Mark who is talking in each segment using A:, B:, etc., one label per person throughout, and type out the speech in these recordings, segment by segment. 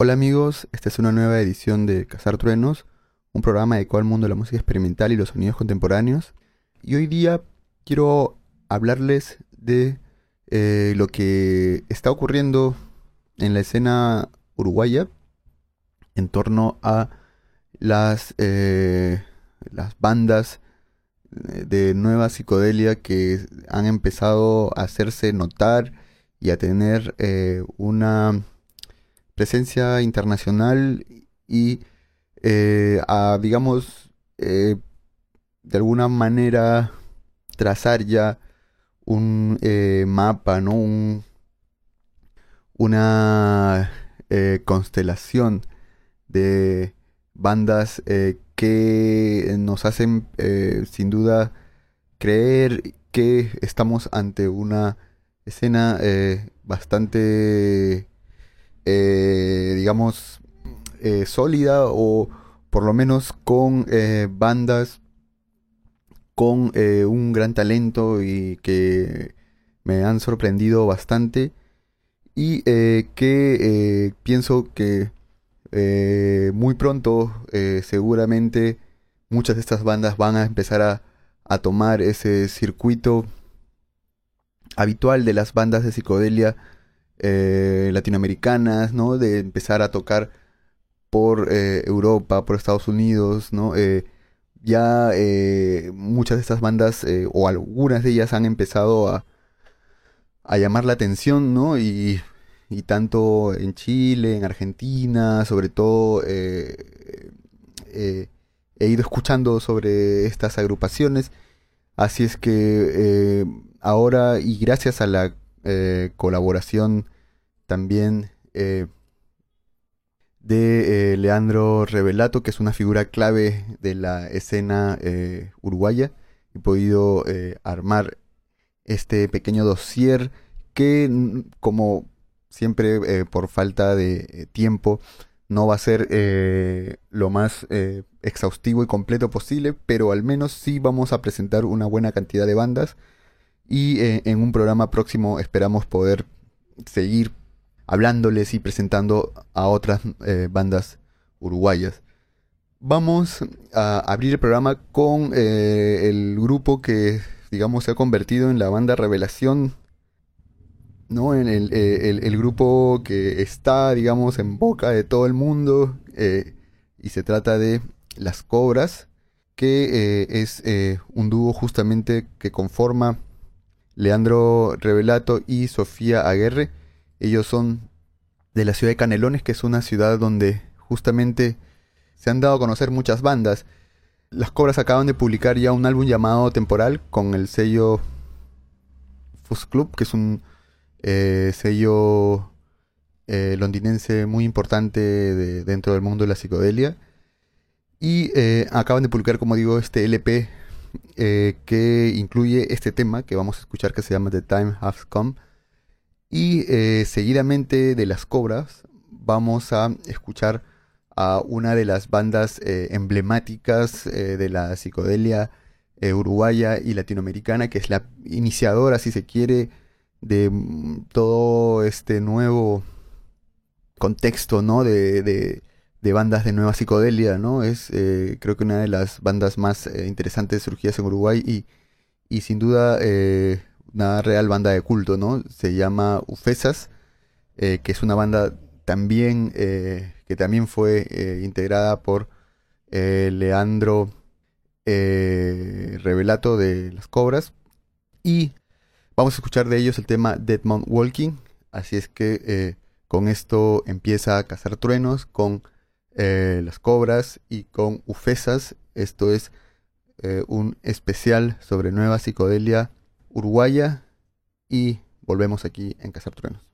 A: Hola amigos, esta es una nueva edición de Cazar Truenos, un programa dedicado al mundo de la música experimental y los sonidos contemporáneos. Y hoy día quiero hablarles de eh, lo que está ocurriendo en la escena uruguaya en torno a las, eh, las bandas de nueva psicodelia que han empezado a hacerse notar y a tener eh, una presencia internacional y eh, a, digamos, eh, de alguna manera trazar ya un eh, mapa, ¿no? Un, una constelación de bandas que nos hacen sin duda creer que estamos ante una escena bastante eh, digamos, eh, sólida o por lo menos con eh, bandas con un gran talento y que me han sorprendido bastante. Y que pienso que muy pronto seguramente muchas de estas bandas van a empezar a, a tomar ese circuito habitual de las bandas de psicodelia eh, latinoamericanas, ¿no? De empezar a tocar por eh, Europa, por Estados Unidos, ¿no? Eh, ya muchas de estas bandas, o algunas de ellas han empezado a, a llamar la atención, ¿no? Y, y, tanto en Chile, en Argentina, sobre todo, he ido escuchando sobre estas agrupaciones. Así es que ahora, y gracias a la eh, colaboración también eh, de eh, Leandro Revelato, que es una figura clave de la escena uruguaya. He podido armar este pequeño dossier que, como siempre, por falta de tiempo, no va a ser lo más exhaustivo y completo posible, pero al menos sí vamos a presentar una buena cantidad de bandas y eh, en un programa próximo esperamos poder seguir hablándoles y presentando a otras eh, bandas uruguayas. Vamos a abrir el programa con eh, el grupo que, digamos, se ha convertido en la banda revelación, ¿no? En el, grupo que está, digamos, en boca de todo el mundo y se trata de Las Cobras, que es un dúo justamente que conforma Leandro Revelato y Sofía Aguerre. Ellos son de la ciudad de Canelones, que es una ciudad donde justamente se han dado a conocer muchas bandas. Las Cobras acaban de publicar ya un álbum llamado Temporal con el sello Fuzz Club, que es un eh, sello eh, londinense muy importante dentro del mundo de la psicodelia. Y eh, acaban de publicar, como digo, este LP eh, que incluye este tema que vamos a escuchar que se llama The Time Has Come. Y eh, seguidamente de las cobras vamos a escuchar a una de las bandas eh, emblemáticas de la psicodelia uruguaya y latinoamericana, que es la iniciadora, si se quiere, de mm, todo este nuevo contexto, ¿no? de, de bandas de nueva psicodelia, ¿no? Es eh, creo que una de las bandas más eh, interesantes surgidas en Uruguay y, y sin duda eh, una real banda de culto, ¿no? Se llama Ufesas, que es una banda también que también fue integrada por Leandro Revelato de Las Cobras y vamos a escuchar de ellos el tema Deadmount Walking, así es que con esto empieza a cazar truenos con eh, las cobras y con Ufesas. Esto es eh, un especial sobre nueva psicodelia uruguaya y volvemos aquí en Cazar Truenos.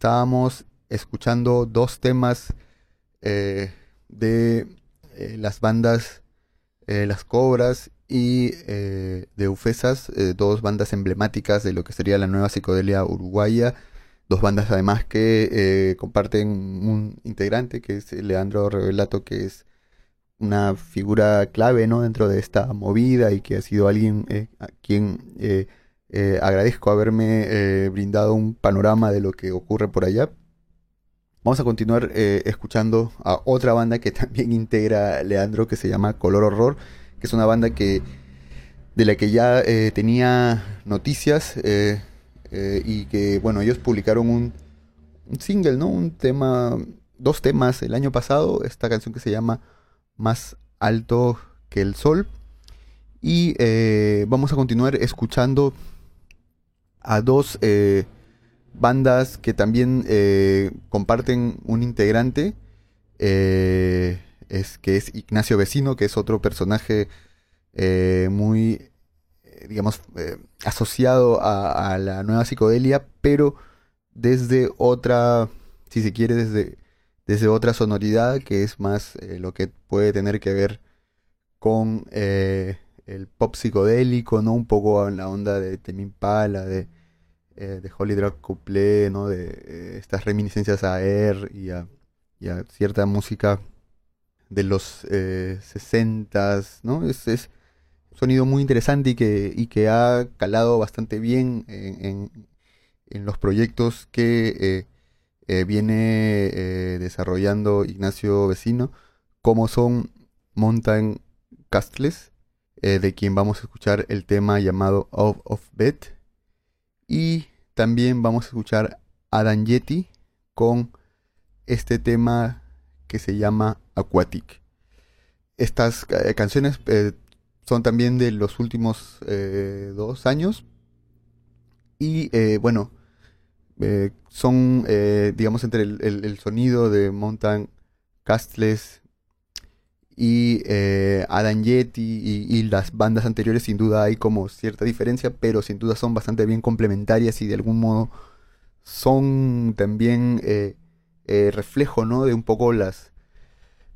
A: Estábamos escuchando dos temas eh, de eh, las bandas eh, Las Cobras y de Eufesas, dos bandas emblemáticas de lo que sería la nueva psicodelia uruguaya, dos bandas además que comparten un integrante que es Leandro Revelato, que es una figura clave ¿no? dentro de esta movida y que ha sido alguien quien agradezco haberme brindado un panorama de lo que ocurre por allá. Vamos a continuar eh, escuchando a otra banda que también integra Leandro, que se llama Color Horror, que es una banda que de la que ya eh, tenía noticias eh, y que, bueno, ellos publicaron un, single, ¿no? Un tema, dos temas el año pasado, esta canción que se llama Más Alto que el Sol. Y vamos a continuar escuchando a dos bandas que también eh, comparten un integrante, eh, es, que es Ignacio Vecino, que es otro personaje eh, muy, digamos, asociado a, la nueva psicodelia, pero desde otra, si se quiere, desde, desde otra sonoridad, que es más lo que puede tener que ver con el pop psicodélico, ¿no? Un poco en la onda de Pala, de eh, de Holy Drug Couplé, ¿no? De eh, estas reminiscencias a Air y a, cierta música de los eh, 60 ¿no? Es, es, un sonido muy interesante y que, y que ha calado bastante bien en, en, los proyectos que viene desarrollando Ignacio Vecino, como son Mountain Castles, de quien vamos a escuchar el tema llamado Out of Bed y también vamos a escuchar a Dan Yeti con este tema que se llama Aquatic. Estas eh, canciones eh, son también de los últimos eh, dos años. Y bueno, son, digamos, entre el, sonido de Mountain Castles y eh, Adam Yeti y, las bandas anteriores sin duda hay como cierta diferencia, pero sin duda son bastante bien complementarias y de algún modo son también eh, eh, reflejo ¿no? de un poco las,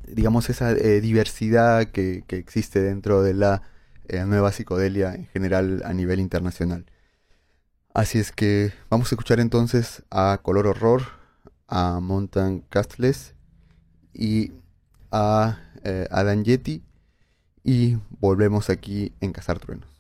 A: digamos, esa diversidad que, que, existe dentro de la nueva psicodelia en general a nivel internacional. Así es que vamos a escuchar entonces a Color Horror, a Mountain Castles y a eh, Adam Yeti y volvemos aquí en Cazar Truenos.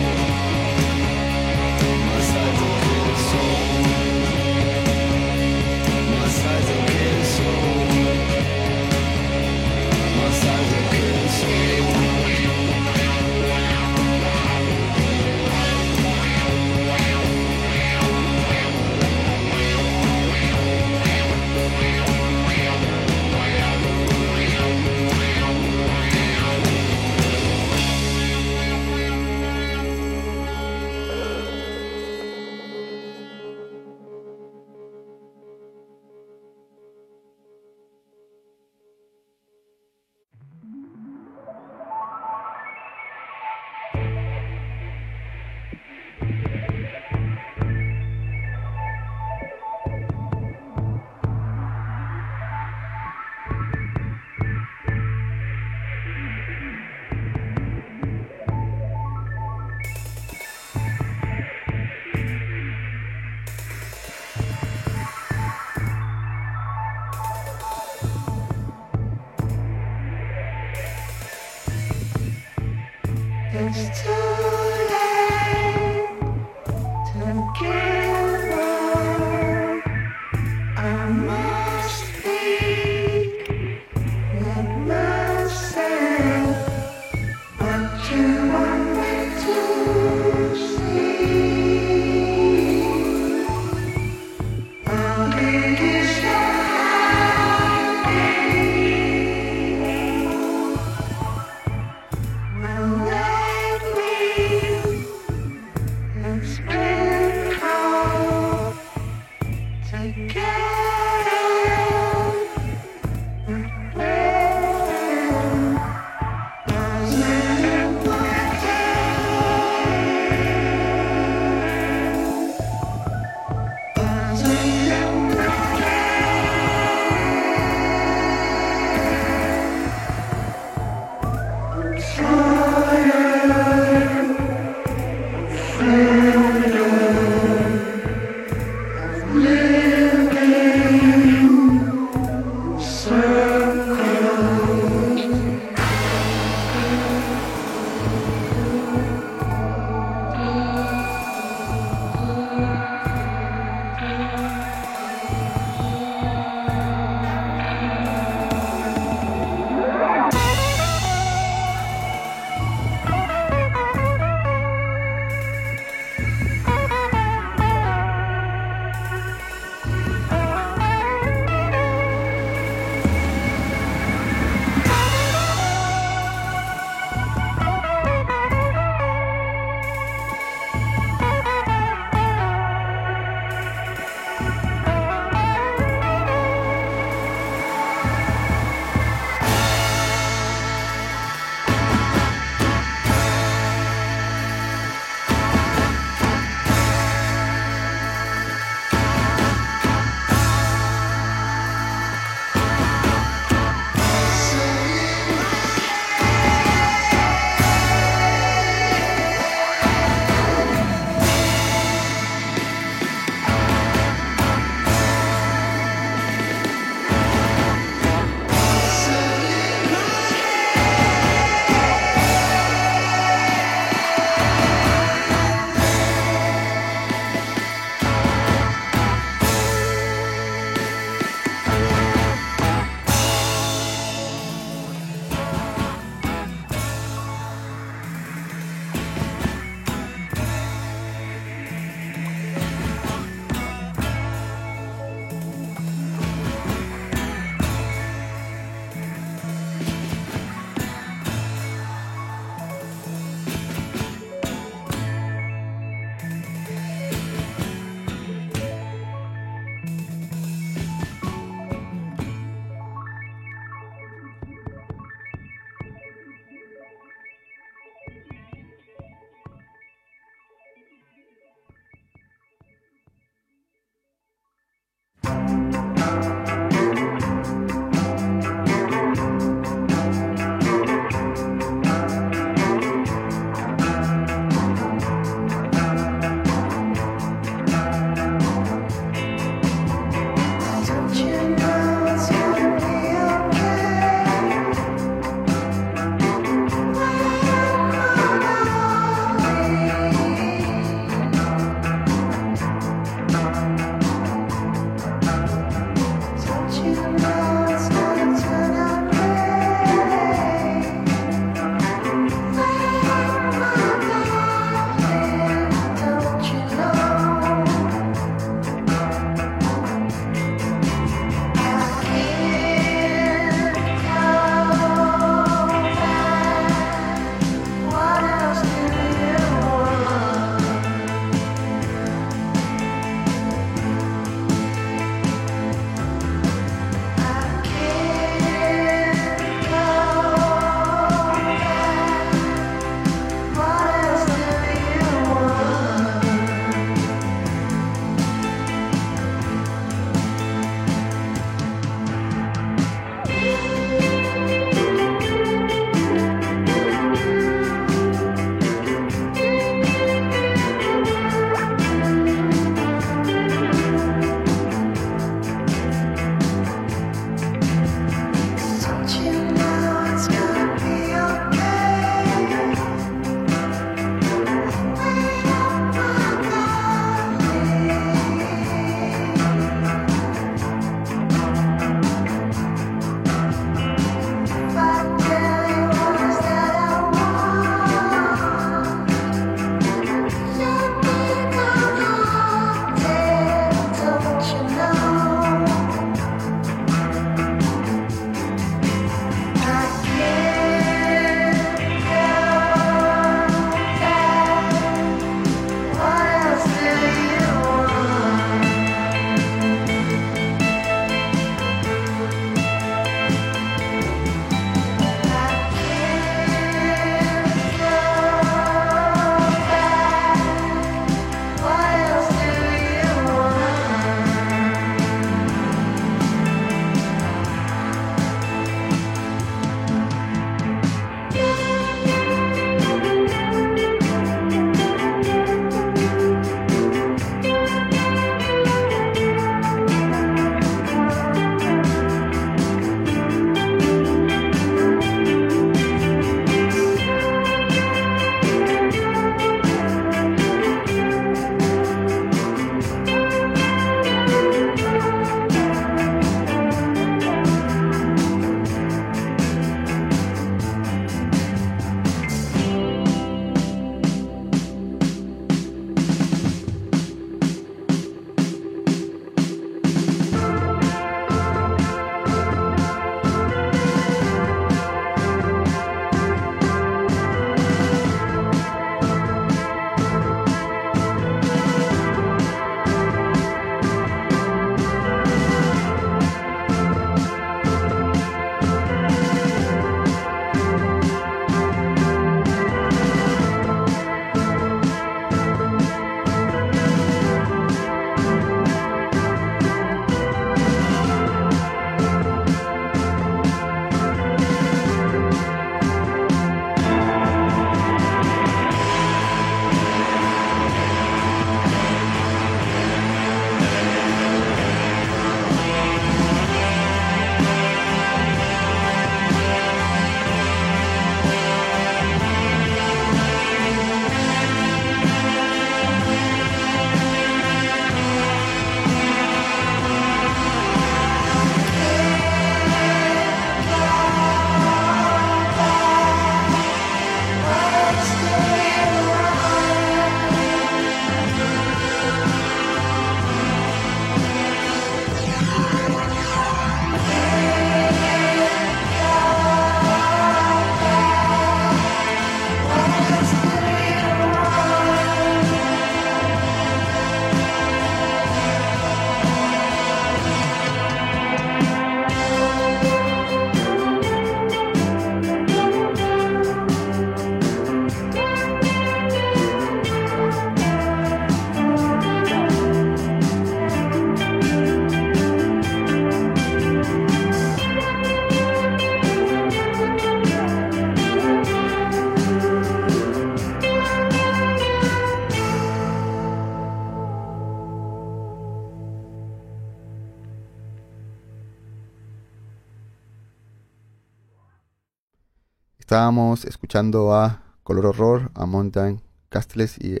A: Estábamos escuchando a Color Horror, a Mountain Castles y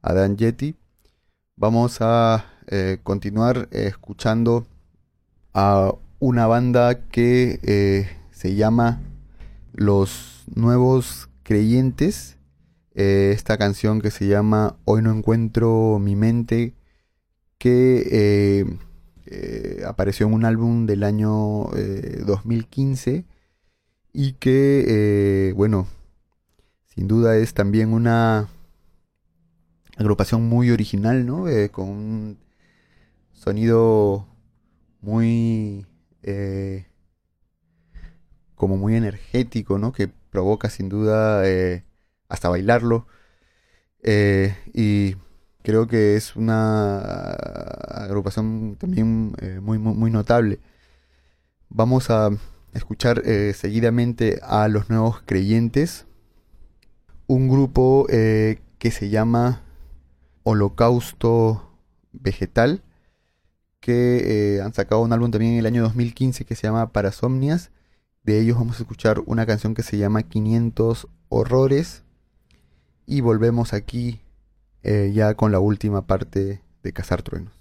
A: a Dan Yeti. Vamos a eh, continuar escuchando a una banda que eh, se llama Los Nuevos Creyentes. Eh, esta canción que se llama Hoy no encuentro mi mente, que apareció en un álbum del año 2015 y que, bueno, sin duda es también una agrupación muy original, ¿no? con un sonido muy eh, como muy energético, ¿no? Que provoca sin duda eh, hasta bailarlo. Eh, y creo que es una agrupación también muy, muy, notable. Vamos a escuchar seguidamente a los nuevos creyentes, un grupo que se llama Holocausto Vegetal que eh, han sacado un álbum también en el año 2015 que se llama Parasomnias. De ellos vamos a escuchar una canción que se llama 500 Horrores. Y volvemos aquí eh, ya con la última parte de Cazar Truenos.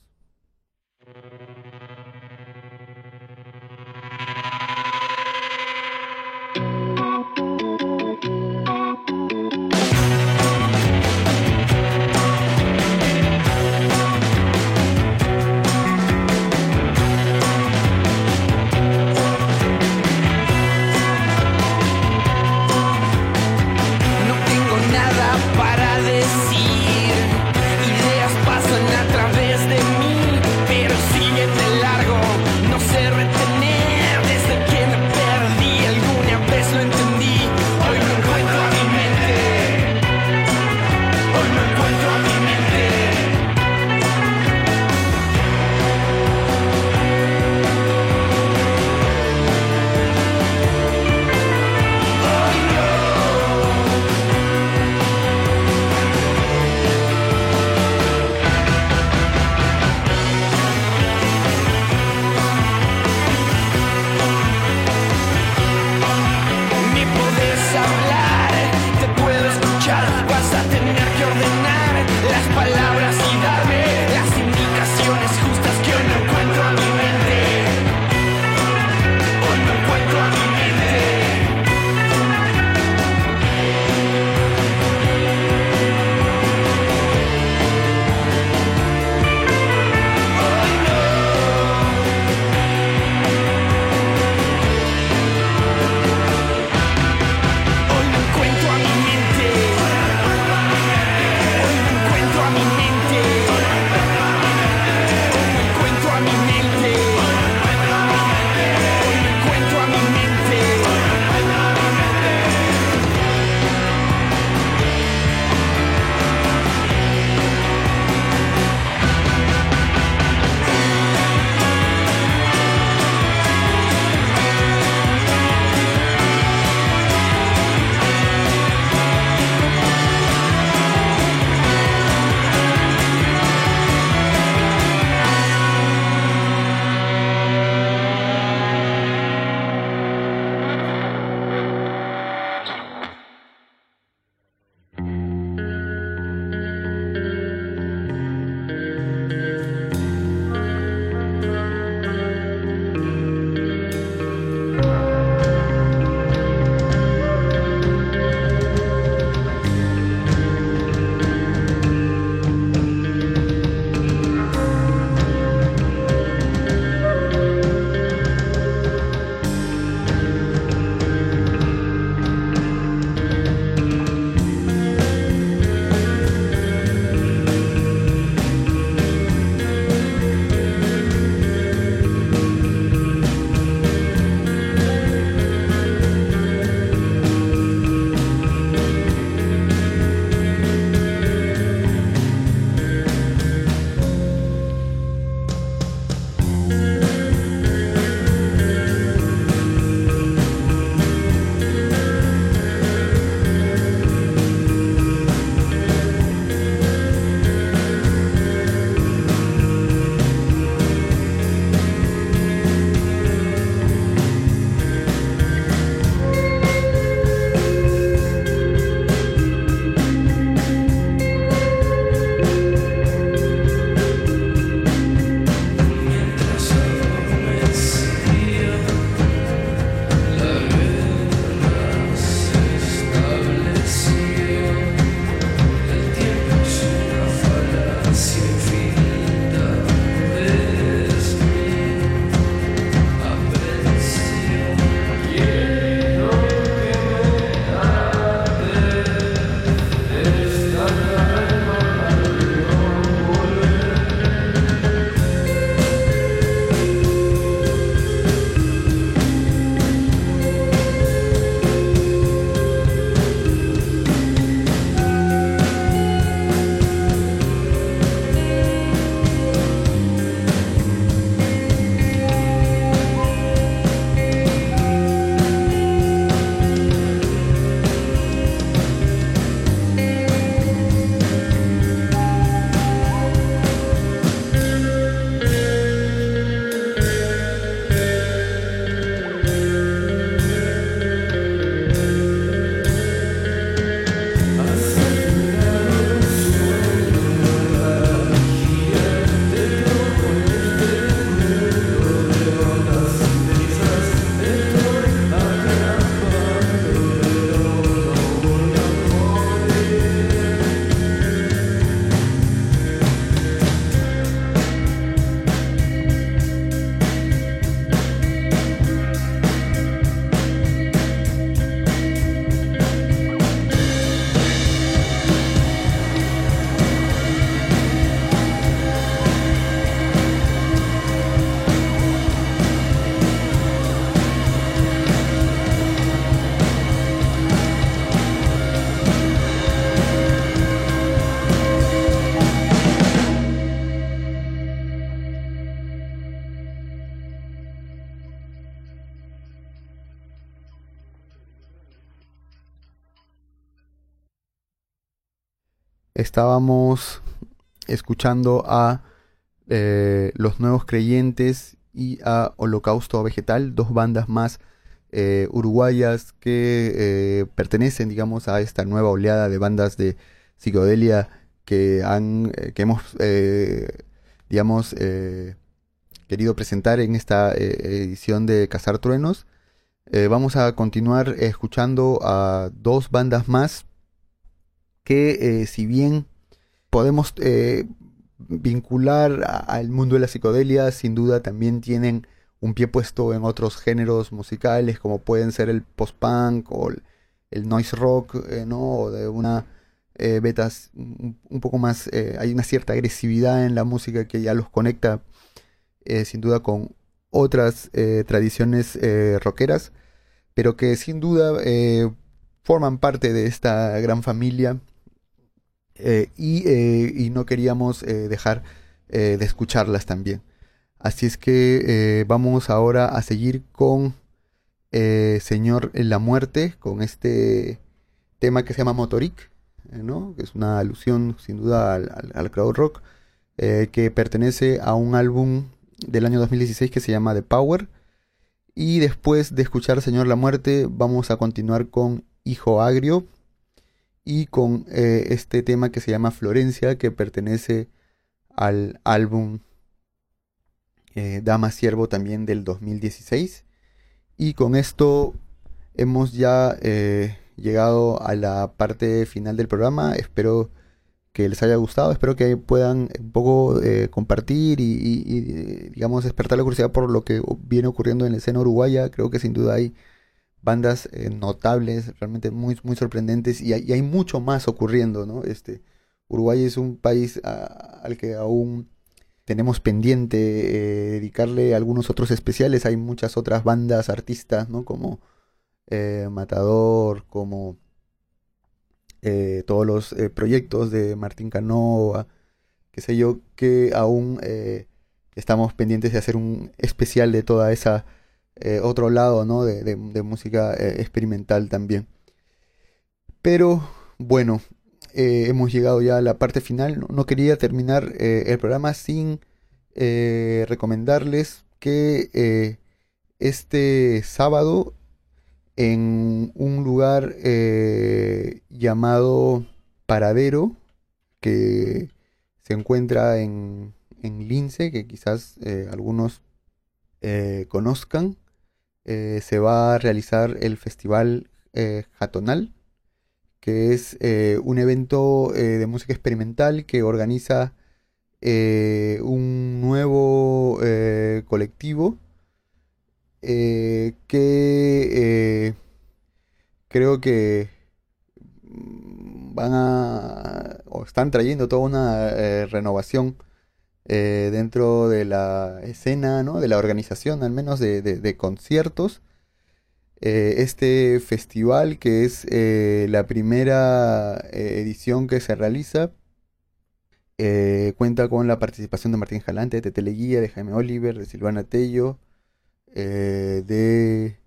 A: Estábamos escuchando a eh, Los Nuevos Creyentes y a Holocausto Vegetal, dos bandas más eh, uruguayas que eh, pertenecen, digamos, a esta nueva oleada de bandas de psicodelia que han, que hemos, digamos, querido presentar en esta edición de Cazar Truenos. vamos a continuar escuchando a dos bandas más que, si bien podemos vincular al mundo de la psicodelia, sin duda también tienen un pie puesto en otros géneros musicales como pueden ser el post-punk o el, noise rock, eh, ¿no? O de una eh, betas un, poco más, eh, hay una cierta agresividad en la música que ya los conecta sin duda con otras tradiciones rockeras, pero que sin duda forman parte de esta gran familia eh, eh, y, no queríamos eh, dejar de escucharlas también. Así es que vamos ahora a seguir con Señor la Muerte, con este tema que se llama Motoric, ¿no? que es una alusión sin duda al, al, crowd rock, que pertenece a un álbum del año 2016 que se llama The Power. Y después de escuchar Señor la Muerte, vamos a continuar con Hijo Agrio, y con eh, este tema que se llama Florencia, que pertenece al álbum eh, Dama Siervo también del 2016. Y con esto hemos ya eh, llegado a la parte final del programa. Espero que les haya gustado, espero que puedan un poco compartir y, digamos despertar la curiosidad por lo que viene ocurriendo en la escena uruguaya. Creo que sin duda hay bandas eh, notables, realmente muy, muy sorprendentes y hay, mucho más ocurriendo, ¿no? Este, Uruguay es un país al que aún tenemos pendiente eh, dedicarle algunos otros especiales, hay muchas otras bandas, artistas, ¿no? Como eh, Matador, como todos los proyectos de Martín Canova, qué sé yo, que aún estamos pendientes de hacer un especial de toda esa eh, otro lado ¿no? de, música eh, experimental también. Pero bueno, eh, hemos llegado ya a la parte final. No, quería terminar el programa sin recomendarles que este sábado en un lugar llamado Paradero, que se encuentra en, en Lince, que quizás algunos conozcan. Eh, se va a realizar el Festival eh, Jatonal, que es eh, un evento de música experimental que organiza un nuevo colectivo que creo que van a o están trayendo toda una renovación eh, dentro de la escena, ¿no? de la organización al menos de, conciertos. Eh, este festival que es eh, la primera edición que se realiza cuenta con la participación de Martín Jalante, de Tete Leguía, de Jaime Oliver, de Silvana Tello, de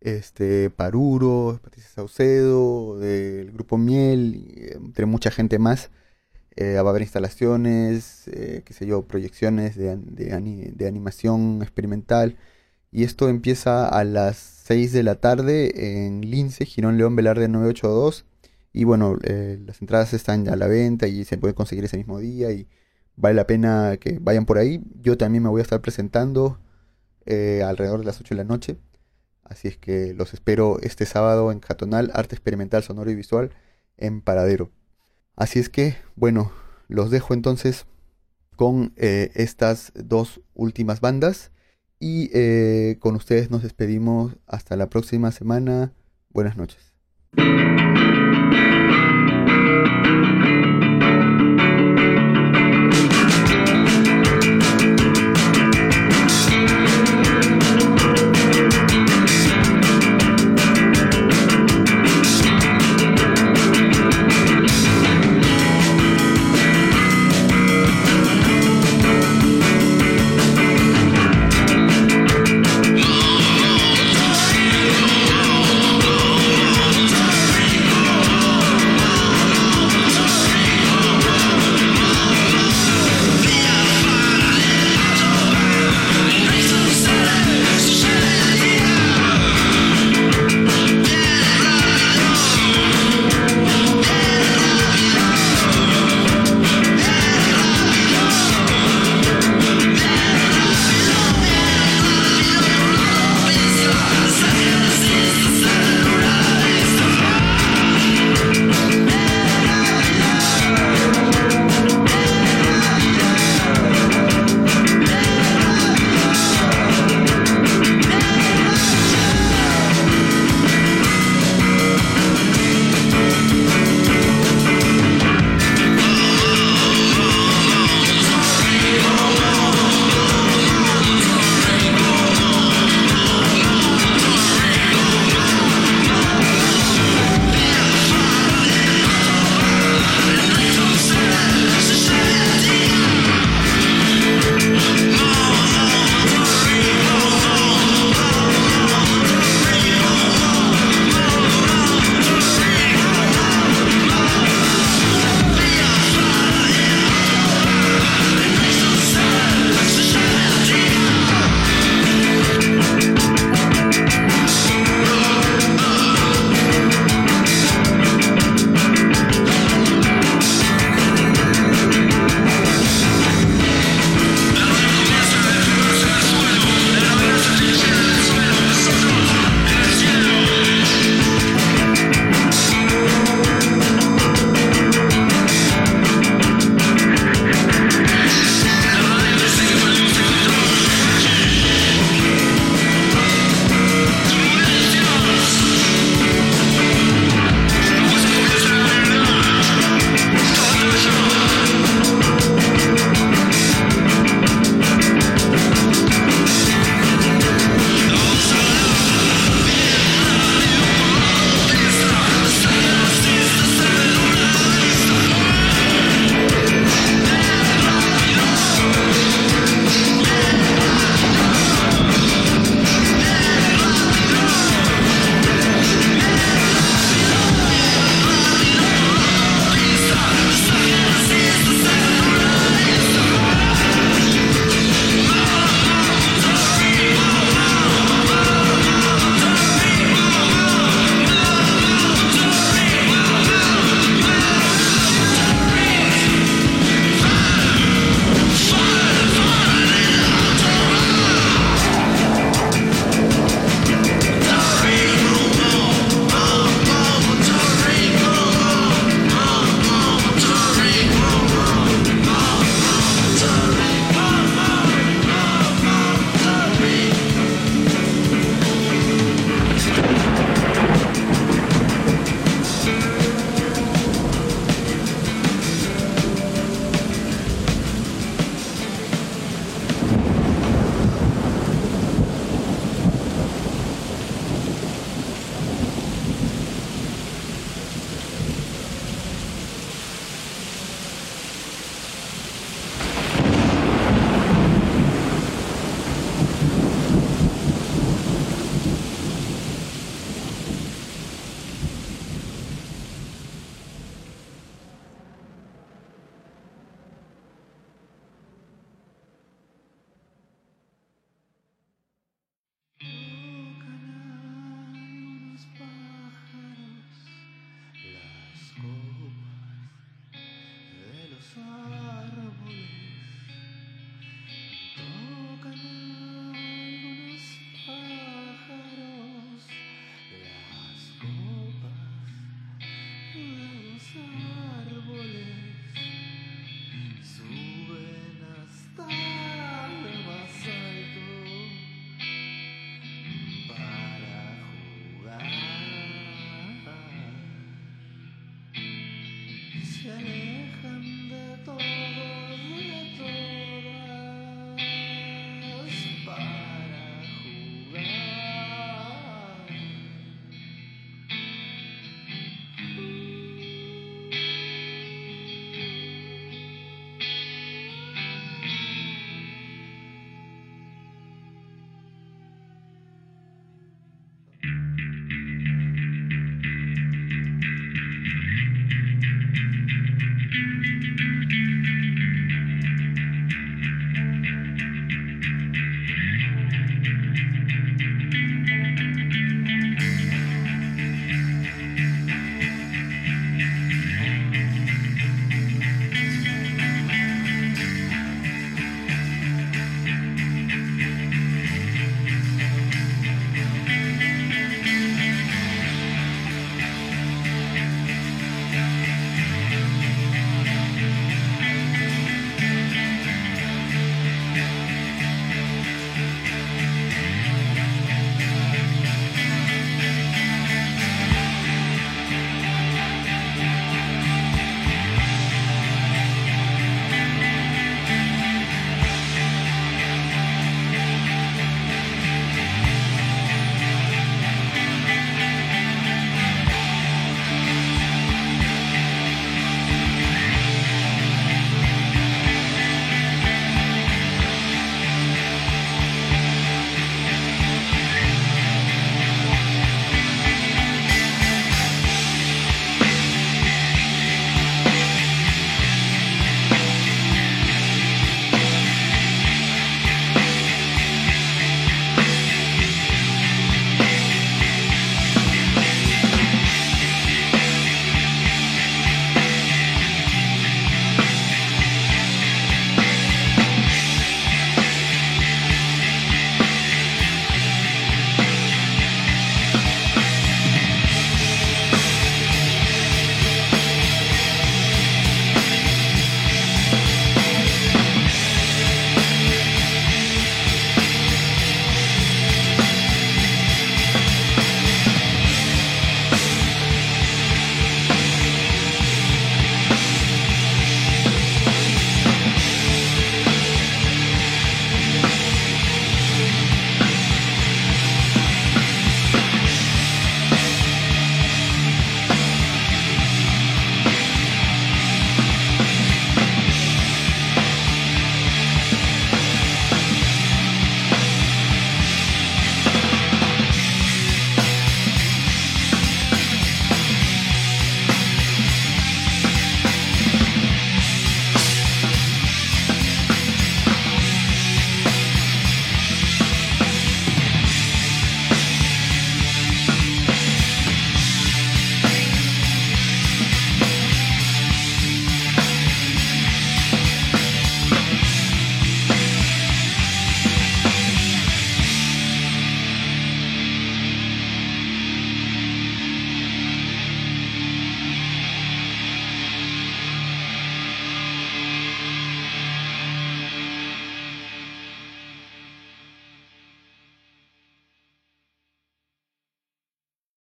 A: este Paruro, Patricia Saucedo, del Grupo Miel, entre mucha gente más. Eh, va a haber instalaciones, eh, qué sé yo, proyecciones de, de, animación experimental. Y esto empieza a las 6 de la tarde en Lince, Girón León Velarde 982. Y bueno, eh, las entradas están ya a la venta y se puede conseguir ese mismo día y vale la pena que vayan por ahí. Yo también me voy a estar presentando alrededor de las 8 de la noche. Así es que los espero este sábado en Catonal, Arte Experimental Sonoro y Visual en Paradero. Así es que, bueno, los dejo entonces con eh, estas dos últimas bandas y eh, con ustedes nos despedimos hasta la próxima semana. Buenas noches.